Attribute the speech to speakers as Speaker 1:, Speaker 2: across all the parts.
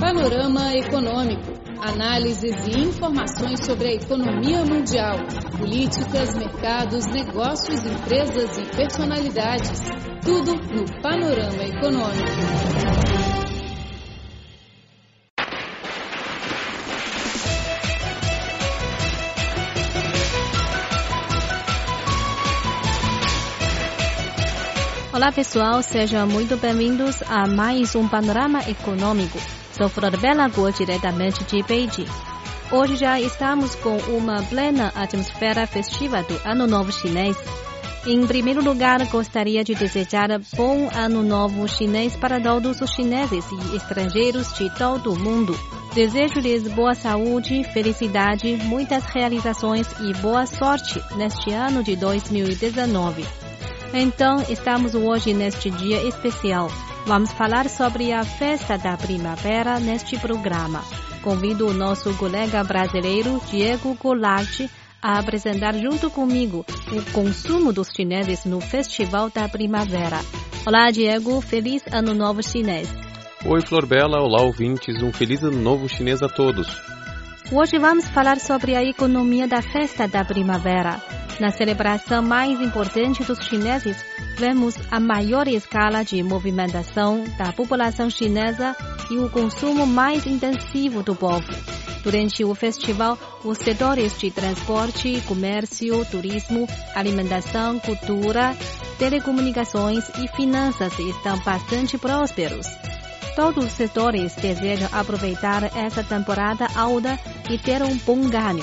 Speaker 1: Panorama Econômico. Análises e informações sobre a economia mundial, políticas, mercados, negócios, empresas e personalidades. Tudo no Panorama Econômico.
Speaker 2: Olá pessoal, sejam muito bem-vindos a mais um Panorama Econômico. Sou Flor Bela Guo, diretamente de Beijing. Hoje já estamos com uma plena atmosfera festiva do Ano Novo Chinês. Em primeiro lugar, gostaria de desejar bom Ano Novo Chinês para todos os chineses e estrangeiros de todo o mundo. Desejo-lhes boa saúde, felicidade, muitas realizações e boa sorte neste ano de 2019. Então, estamos hoje neste dia especial. Vamos falar sobre a festa da primavera neste programa. Convido o nosso colega brasileiro Diego Goulart a apresentar junto comigo o consumo dos chineses no Festival da Primavera. Olá, Diego. Feliz Ano Novo Chinês.
Speaker 3: Oi, Flor Bela. Olá, ouvintes. Um feliz Ano Novo Chinês a todos.
Speaker 2: Hoje vamos falar sobre a economia da festa da primavera. Na celebração mais importante dos chineses, vemos a maior escala de movimentação da população chinesa e o consumo mais intensivo do povo. Durante o festival, os setores de transporte, comércio, turismo, alimentação, cultura, telecomunicações e finanças estão bastante prósperos. Todos os setores desejam aproveitar essa temporada alta e ter um bom ganho.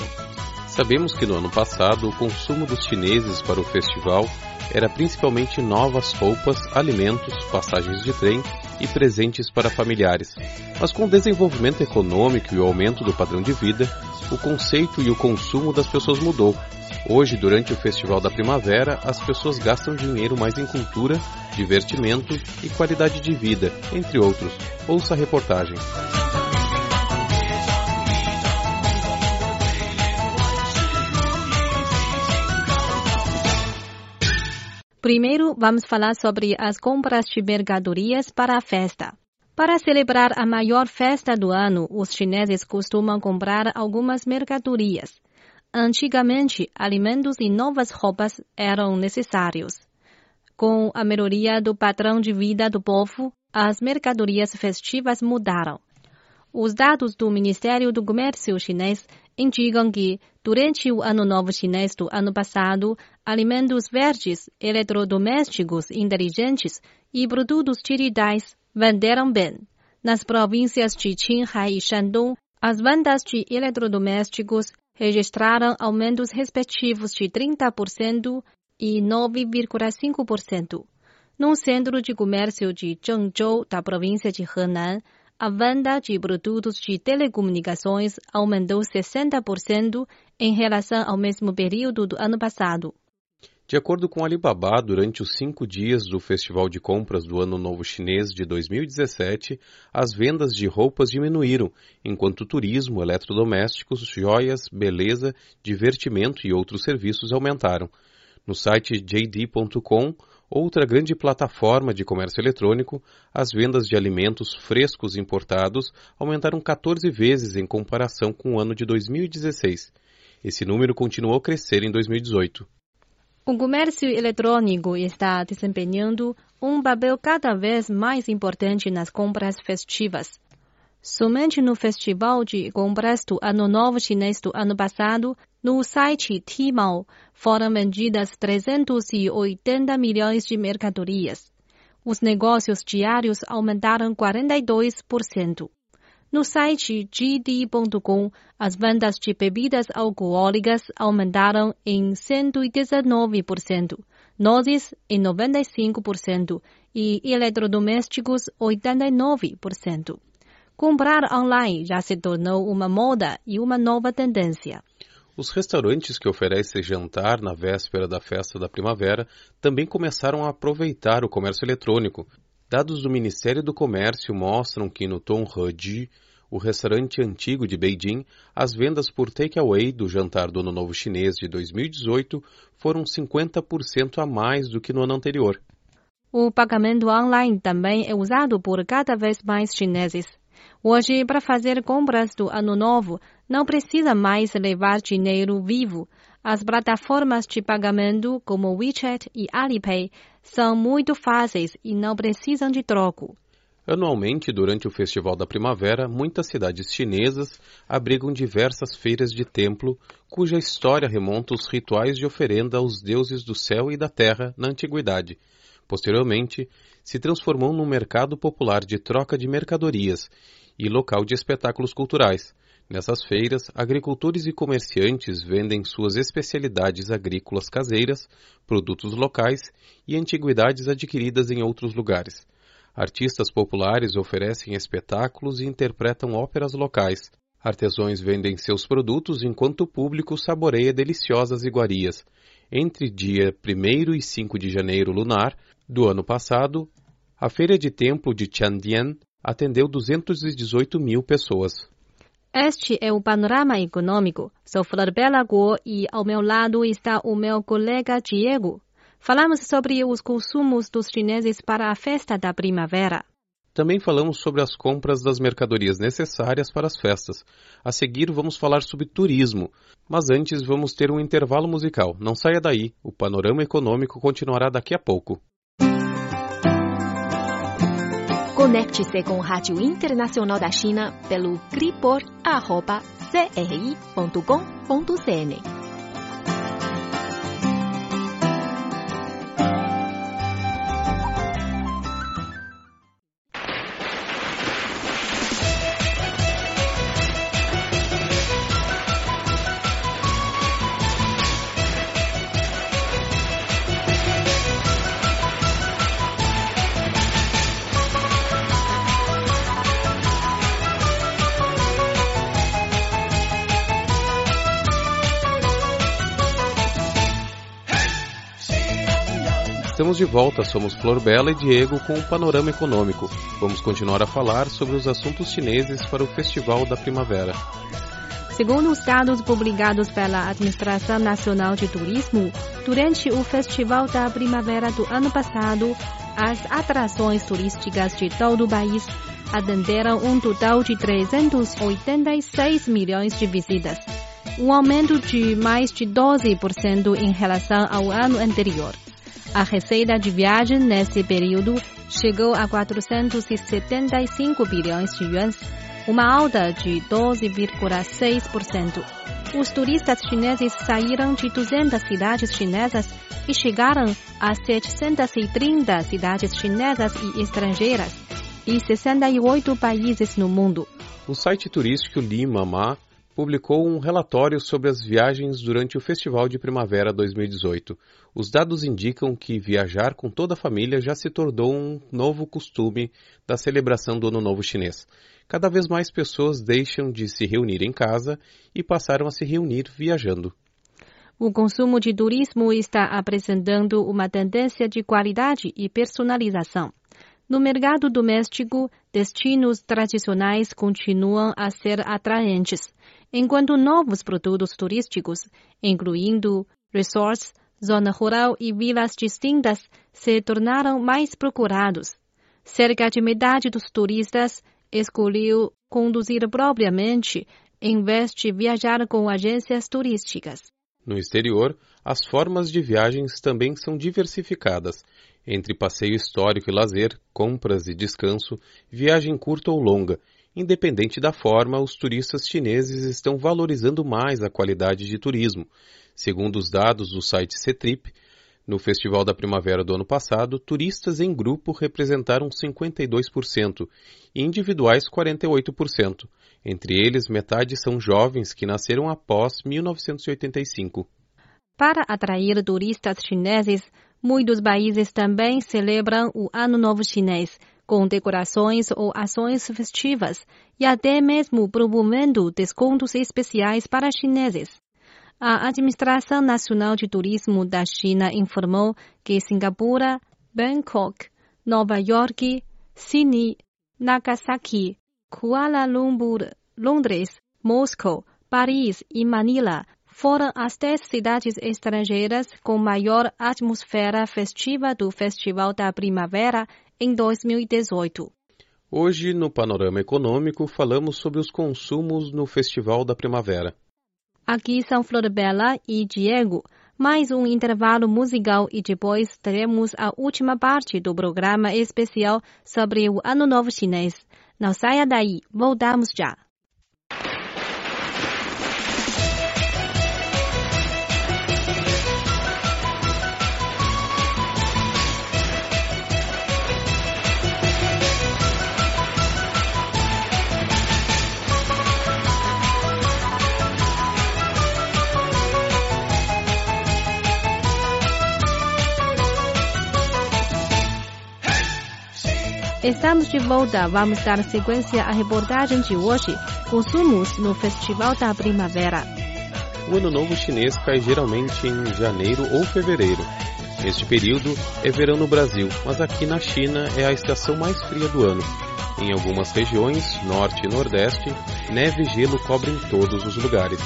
Speaker 3: Sabemos que no ano passado o consumo dos chineses para o festival era principalmente novas roupas, alimentos, passagens de trem e presentes para familiares. Mas com o desenvolvimento econômico e o aumento do padrão de vida, o conceito e o consumo das pessoas mudou. Hoje, durante o Festival da Primavera, as pessoas gastam dinheiro mais em cultura, divertimento e qualidade de vida, entre outros. Ouça a reportagem.
Speaker 2: Primeiro, vamos falar sobre as compras de mercadorias para a festa. Para celebrar a maior festa do ano, os chineses costumam comprar algumas mercadorias. Antigamente, alimentos e novas roupas eram necessários. Com a melhoria do padrão de vida do povo, as mercadorias festivas mudaram. Os dados do Ministério do Comércio chinês indicam que, durante o Ano Novo Chinês do ano passado, alimentos verdes, eletrodomésticos inteligentes e produtos digitais venderam bem. Nas províncias de Qinghai e Shandong, as vendas de eletrodomésticos registraram aumentos respectivos de 30% e 9,5%. No centro de comércio de Zhengzhou, da província de Henan, a venda de produtos de telecomunicações aumentou 60% em relação ao mesmo período do ano passado.
Speaker 3: De acordo com Alibaba, durante os cinco dias do Festival de Compras do Ano Novo Chinês de 2017, as vendas de roupas diminuíram, enquanto turismo, eletrodomésticos, joias, beleza, divertimento e outros serviços aumentaram. No site JD.com, Outra grande plataforma de comércio eletrônico, as vendas de alimentos frescos importados aumentaram 14 vezes em comparação com o ano de 2016. Esse número continuou a crescer em 2018.
Speaker 2: O comércio eletrônico está desempenhando um papel cada vez mais importante nas compras festivas. Somente no Festival de Compras do Ano Novo Chinês do ano passado, no site Tmall, foram vendidas 380 milhões de mercadorias. Os negócios diários aumentaram 42%. No site gd.com, as vendas de bebidas alcoólicas aumentaram em 119%, nozes em 95% e eletrodomésticos 89%. Comprar online já se tornou uma moda e uma nova tendência.
Speaker 3: Os restaurantes que oferecem jantar na véspera da festa da primavera também começaram a aproveitar o comércio eletrônico. Dados do Ministério do Comércio mostram que no Tonghedi, o restaurante antigo de Beijing, as vendas por takeaway do jantar do Ano Novo Chinês de 2018 foram 50% a mais do que no ano anterior.
Speaker 2: O pagamento online também é usado por cada vez mais chineses. Hoje, para fazer compras do ano novo, não precisa mais levar dinheiro vivo. As plataformas de pagamento como WeChat e Alipay são muito fáceis e não precisam de troco.
Speaker 3: Anualmente, durante o Festival da Primavera, muitas cidades chinesas abrigam diversas feiras de templo, cuja história remonta aos rituais de oferenda aos deuses do céu e da terra na antiguidade. Posteriormente, se transformou num mercado popular de troca de mercadorias e local de espetáculos culturais. Nessas feiras, agricultores e comerciantes vendem suas especialidades agrícolas caseiras, produtos locais e antiguidades adquiridas em outros lugares. Artistas populares oferecem espetáculos e interpretam óperas locais. Artesãos vendem seus produtos enquanto o público saboreia deliciosas iguarias. Entre dia 1 e 5 de janeiro lunar do ano passado, a feira de templo de Chandian atendeu 218 mil pessoas.
Speaker 2: Este é o panorama econômico. Sou Flor Bela e ao meu lado está o meu colega Diego. Falamos sobre os consumos dos chineses para a festa da primavera.
Speaker 3: Também falamos sobre as compras das mercadorias necessárias para as festas. A seguir, vamos falar sobre turismo. Mas antes, vamos ter um intervalo musical. Não saia daí, o panorama econômico continuará daqui a pouco.
Speaker 4: Conecte-se com a Rádio Internacional da China pelo cripor.cri.com.cn.
Speaker 3: Estamos de volta, somos Flor Bela e Diego com o Panorama Econômico. Vamos continuar a falar sobre os assuntos chineses para o Festival da Primavera.
Speaker 2: Segundo os dados publicados pela Administração Nacional de Turismo, durante o Festival da Primavera do ano passado, as atrações turísticas de todo o país atenderam um total de 386 milhões de visitas, um aumento de mais de 12% em relação ao ano anterior. A receita de viagem nesse período chegou a 475 bilhões de yuans, uma alta de 12,6%. Os turistas chineses saíram de 200 cidades chinesas e chegaram a 730 cidades chinesas e estrangeiras e 68 países no mundo.
Speaker 3: O site turístico Lima Ma publicou um relatório sobre as viagens durante o Festival de Primavera 2018. Os dados indicam que viajar com toda a família já se tornou um novo costume da celebração do Ano Novo Chinês. Cada vez mais pessoas deixam de se reunir em casa e passaram a se reunir viajando.
Speaker 2: O consumo de turismo está apresentando uma tendência de qualidade e personalização. No mercado doméstico, destinos tradicionais continuam a ser atraentes enquanto novos produtos turísticos, incluindo resorts, zona rural e vilas distintas, se tornaram mais procurados. Cerca de metade dos turistas escolheu conduzir propriamente em vez de viajar com agências turísticas.
Speaker 3: No exterior, as formas de viagens também são diversificadas, entre passeio histórico e lazer, compras e descanso, viagem curta ou longa, Independente da forma, os turistas chineses estão valorizando mais a qualidade de turismo. Segundo os dados do site Cetrip, no Festival da Primavera do ano passado, turistas em grupo representaram 52% e individuais 48%. Entre eles, metade são jovens que nasceram após 1985.
Speaker 2: Para atrair turistas chineses, muitos países também celebram o Ano Novo Chinês com decorações ou ações festivas e até mesmo promovendo descontos especiais para chineses. A Administração Nacional de Turismo da China informou que Singapura, Bangkok, Nova York, Sydney, Nagasaki, Kuala Lumpur, Londres, Moscou, Paris e Manila foram as dez cidades estrangeiras com maior atmosfera festiva do Festival da Primavera em 2018.
Speaker 3: Hoje, no Panorama Econômico, falamos sobre os consumos no Festival da Primavera.
Speaker 2: Aqui são Florbela e Diego. Mais um intervalo musical e depois teremos a última parte do programa especial sobre o Ano Novo Chinês. Não saia daí, voltamos já. Estamos de volta. Vamos dar sequência à reportagem de hoje. Consumos no Festival da Primavera.
Speaker 3: O Ano Novo Chinês cai geralmente em janeiro ou fevereiro. Neste período é verão no Brasil, mas aqui na China é a estação mais fria do ano. Em algumas regiões, norte e nordeste, neve e gelo cobrem todos os lugares.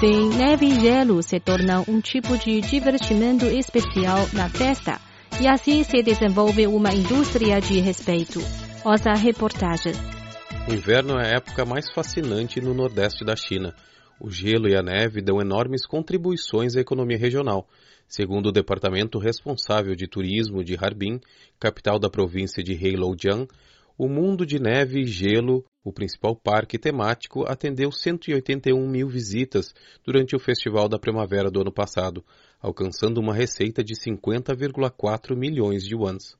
Speaker 2: Sim, neve e gelo se tornam um tipo de divertimento especial na festa e assim se desenvolve uma indústria de respeito. Ouça a reportagem.
Speaker 3: O inverno é a época mais fascinante no nordeste da China. O gelo e a neve dão enormes contribuições à economia regional. Segundo o departamento responsável de turismo de Harbin, capital da província de Heilongjiang, o mundo de neve e gelo, o principal parque temático, atendeu 181 mil visitas durante o Festival da Primavera do ano passado, alcançando uma receita de 50,4 milhões de yuans.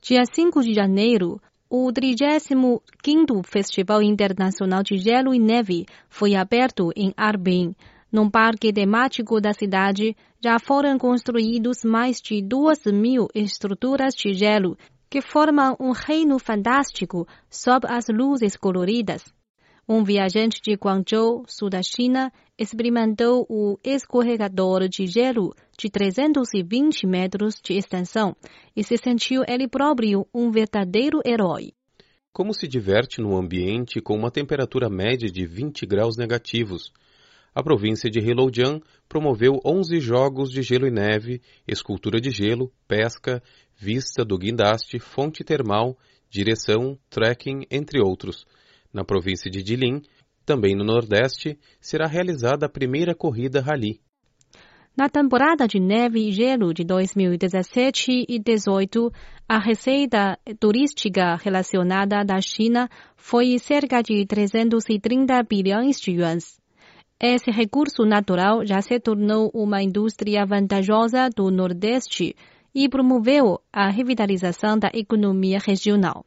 Speaker 2: Dia 5 de janeiro, o 35º Festival Internacional de Gelo e Neve foi aberto em Harbin. Num parque temático da cidade, já foram construídos mais de duas mil estruturas de gelo, que formam um reino fantástico sob as luzes coloridas. Um viajante de Guangzhou, sul da China, experimentou o escorregador de gelo de 320 metros de extensão e se sentiu ele próprio um verdadeiro herói.
Speaker 3: Como se diverte num ambiente com uma temperatura média de 20 graus negativos? A província de Heilongjiang promoveu 11 jogos de gelo e neve, escultura de gelo, pesca, vista do guindaste, fonte termal, direção, trekking, entre outros. Na província de Jilin, também no Nordeste, será realizada a primeira corrida rally.
Speaker 2: Na temporada de neve e gelo de 2017 e 2018, a receita turística relacionada da China foi cerca de 330 bilhões de yuans. Esse recurso natural já se tornou uma indústria vantajosa do Nordeste e promoveu a revitalização da economia regional.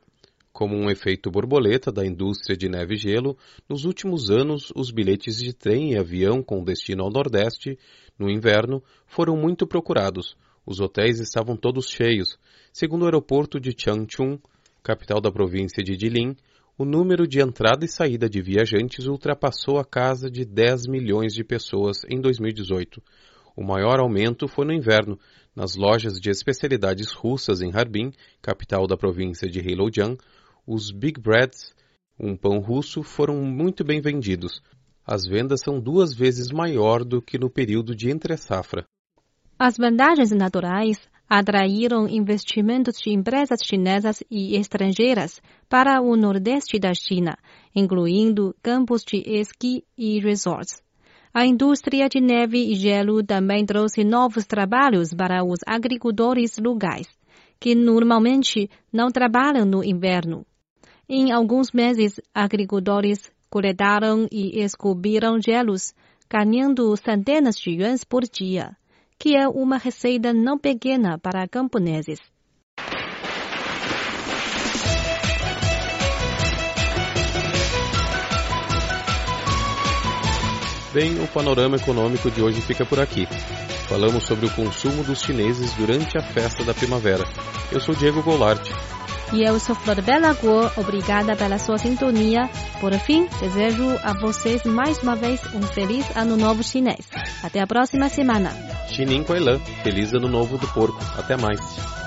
Speaker 3: Como um efeito borboleta da indústria de neve e gelo, nos últimos anos os bilhetes de trem e avião com destino ao Nordeste, no inverno, foram muito procurados. Os hotéis estavam todos cheios. Segundo o aeroporto de Changchun, capital da província de Jilin, o número de entrada e saída de viajantes ultrapassou a casa de 10 milhões de pessoas em 2018. O maior aumento foi no inverno, nas lojas de especialidades russas em Harbin, capital da província de Heilongjiang, os Big Breads, um pão russo, foram muito bem vendidos. As vendas são duas vezes maior do que no período de entre-safra.
Speaker 2: As vantagens naturais atraíram investimentos de empresas chinesas e estrangeiras para o nordeste da China, incluindo campos de esqui e resorts. A indústria de neve e gelo também trouxe novos trabalhos para os agricultores locais, que normalmente não trabalham no inverno. Em alguns meses, agricultores coletaram e esculpiram gelos, ganhando centenas de yuans por dia, que é uma receita não pequena para camponeses.
Speaker 3: Bem, o panorama econômico de hoje fica por aqui. Falamos sobre o consumo dos chineses durante a festa da primavera. Eu sou Diego Goulart.
Speaker 2: E eu sou Flor Bela Guo, obrigada pela sua sintonia. Por fim, desejo a vocês mais uma vez um feliz Ano Novo Chinês. Até a próxima semana.
Speaker 3: Xinin Kuai Lan, feliz Ano Novo do Porco. Até mais.